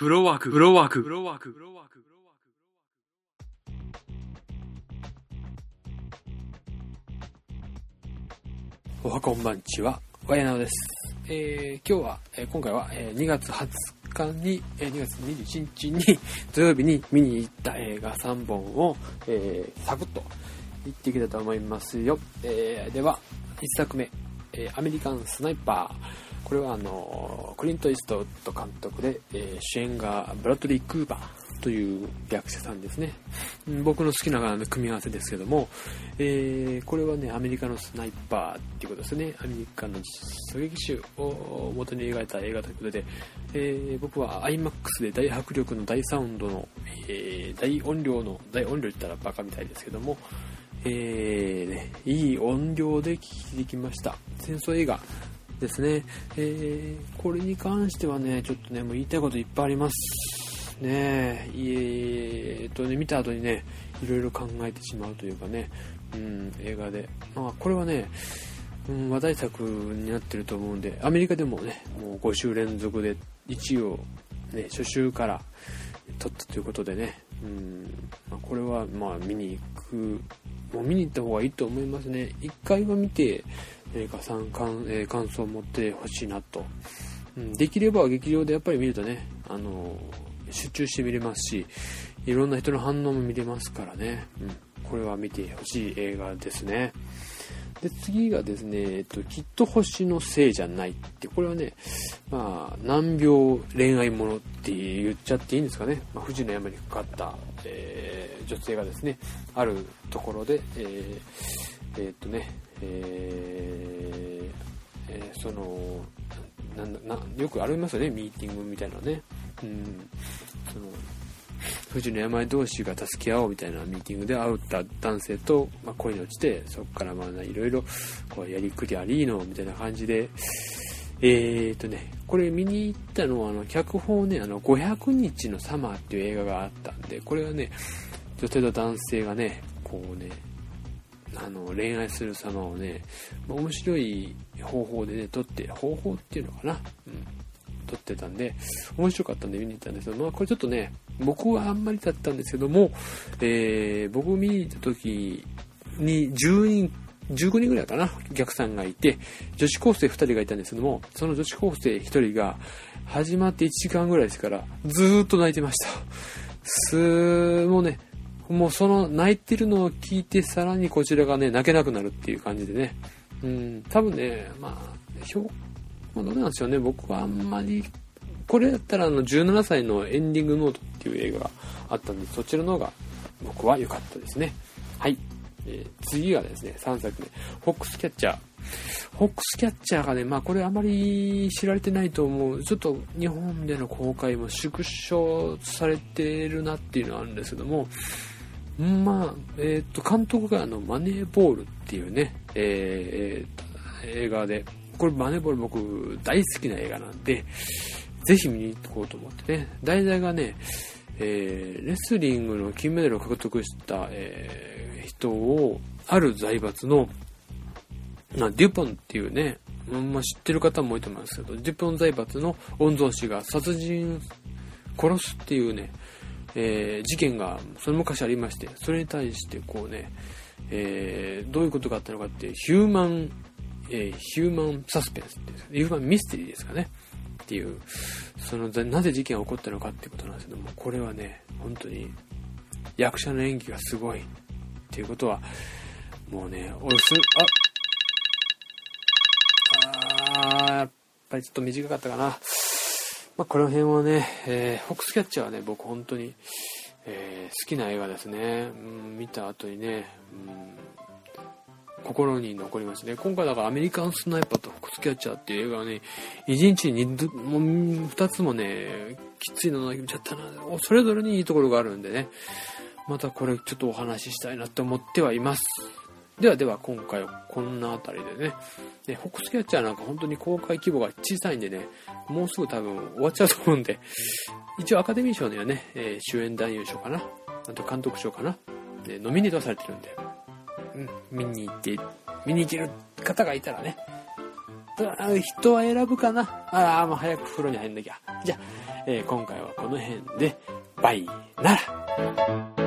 フロワーク、フロワーク、フロワーク、フロワーク。おはこんばんちは、わやなおです。えー、今日は、えー、今回は、えー、2月20日に、えー、2月21日に、土曜日に見に行った映画3本を、えー、サクッと行っていきたと思いますよ。えー、では、1作目、えー、アメリカンスナイパー。これはあの、クリント・イーストウッド監督で、えー、主演がブラッドリー・クーバーという役者さんですね。僕の好きな組み合わせですけども、えー、これはね、アメリカのスナイパーっていうことですね。アメリカの狙撃手を元に描いた映画ということで、えー、僕は IMAX で大迫力の大サウンドの、えー、大音量の、大音量って言ったらバカみたいですけども、えーね、いい音量で聞いてきました。戦争映画ですね。えー、これに関してはね、ちょっとね、もう言いたいこといっぱいあります。ねえ、えー、っとね、見た後にね、いろいろ考えてしまうというかね、うん、映画で。まあ、これはね、うん、話題作になってると思うんで、アメリカでもね、もう5週連続で1位をね、初週から撮ったということでね、うんまあ、これはまあ見に行く、もう見に行った方がいいと思いますね。1回は見て、映画さん感,、えー、感想を持ってほしいなと、うん、できれば劇場でやっぱり見るとね、あのー、集中して見れますしいろんな人の反応も見れますからね、うん、これは見てほしい映画ですね。で次がですね、えっと、きっと星のせいじゃないって。これはね、まあ、難病恋愛ものって言っちゃっていいんですかね、まあ、富士の山にかかった、えー、女性がですねあるところで、えーえー、っとね、えーえー、そのななよくありますよねミーティングみたいなね、うん、その富士の病同士が助け合おうみたいなミーティングで会った男性と、まあ、恋に落ちてそこからまあいろいろこうやりくりありーのみたいな感じでえー、っとねこれ見に行ったのはあの脚本ねあの500日のサマーっていう映画があったんでこれはね女性と男性がねこうねあの恋愛する様をね、ま面白い方法でね撮って方法っていうのかな、うん、撮ってたんで面白かったんで見に行ったんですけどまあこれちょっとね僕はあんまりだったんですけども、えー、僕見に行った時に10人15人ぐらいかな？お客さんがいて女子高生2人がいたんですけどもその女子高生1人が始まって1時間ぐらいですからずーっと泣いてました。すーもうねもうその泣いてるのを聞いてさらにこちらがね、泣けなくなるっていう感じでね。うん、多分ね、まあ、評価どうなんでしょうね。僕はあんまり、これだったらあの17歳のエンディングノートっていう映画があったんで、そちらの方が僕は良かったですね。はい。えー、次がですね、3作目。フォックスキャッチャー。フォックスキャッチャーがね、まあこれあまり知られてないと思う。ちょっと日本での公開も縮小されてるなっていうのはあるんですけども、まあ、えっ、と、監督があの、マネーボールっていうね、えー、映画で、これマネーボール僕大好きな映画なんで、ぜひ見に行こうと思ってね、題材がね、えー、レスリングの金メダルを獲得した、えー、人を、ある財閥の、なデュポンっていうね、まあ、知ってる方も多いと思いますけど、デュポン財閥の御曹司が殺人、殺すっていうね、えー、事件がその昔ありまして、それに対してこうね、えー、どういうことがあったのかって、ヒューマン、えー、ヒューマンサスペンスっていう、ヒューマンミステリーですかね。っていう、その、なぜ事件が起こったのかってことなんですけども、これはね、本当に役者の演技がすごいっていうことは、もうね、俺す、あ、あー、やっぱりちょっと短かったかな。まあ、この辺はね、えー、フォックスキャッチャーはね、僕本当に、えー、好きな映画ですね。うん、見た後にね、うん、心に残りましたね。今回だからアメリカンスナイパーとフォックスキャッチャーっていう映画はね、1日に 2, つもね、きついの見ちゃったな。それぞれにいいところがあるんでね、またこれちょっとお話ししたいなって思ってはいます。ではでは今回はこんなあたりでね、ね、フォックスキャッチャーなんか本当に公開規模が小さいんでね、もうすぐ多分終わっちゃうと思うんで、一応アカデミー賞にはね、えー、主演男優賞かな、あと監督賞かな、でノミネートされてるんで、うん、見に行って、見に行ける方がいたらね、人は選ぶかな。ああ、もう早く風呂に入んなきゃ。じゃあ、えー今回はこの辺で、バイなら。